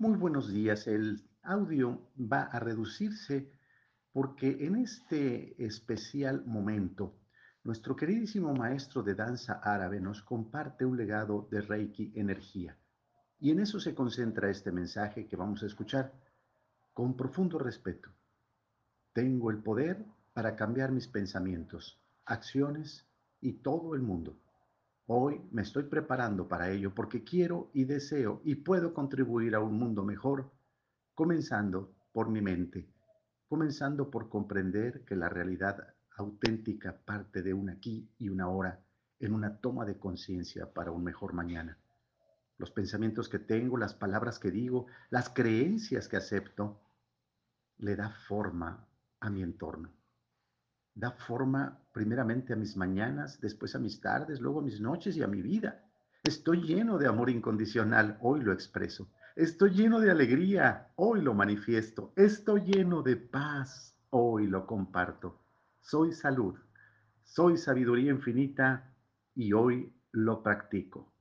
Muy buenos días. El audio va a reducirse porque en este especial momento, nuestro queridísimo maestro de danza árabe nos comparte un legado de Reiki energía. Y en eso se concentra este mensaje que vamos a escuchar con profundo respeto. Tengo el poder para cambiar mis pensamientos, acciones y todo el mundo. Hoy me estoy preparando para ello porque quiero y deseo y puedo contribuir a un mundo mejor, comenzando por mi mente, comenzando por comprender que la realidad auténtica parte de un aquí y una ahora en una toma de conciencia para un mejor mañana. Los pensamientos que tengo, las palabras que digo, las creencias que acepto, le da forma a mi entorno da forma primeramente a mis mañanas, después a mis tardes, luego a mis noches y a mi vida. Estoy lleno de amor incondicional, hoy lo expreso. Estoy lleno de alegría, hoy lo manifiesto. Estoy lleno de paz, hoy lo comparto. Soy salud, soy sabiduría infinita y hoy lo practico.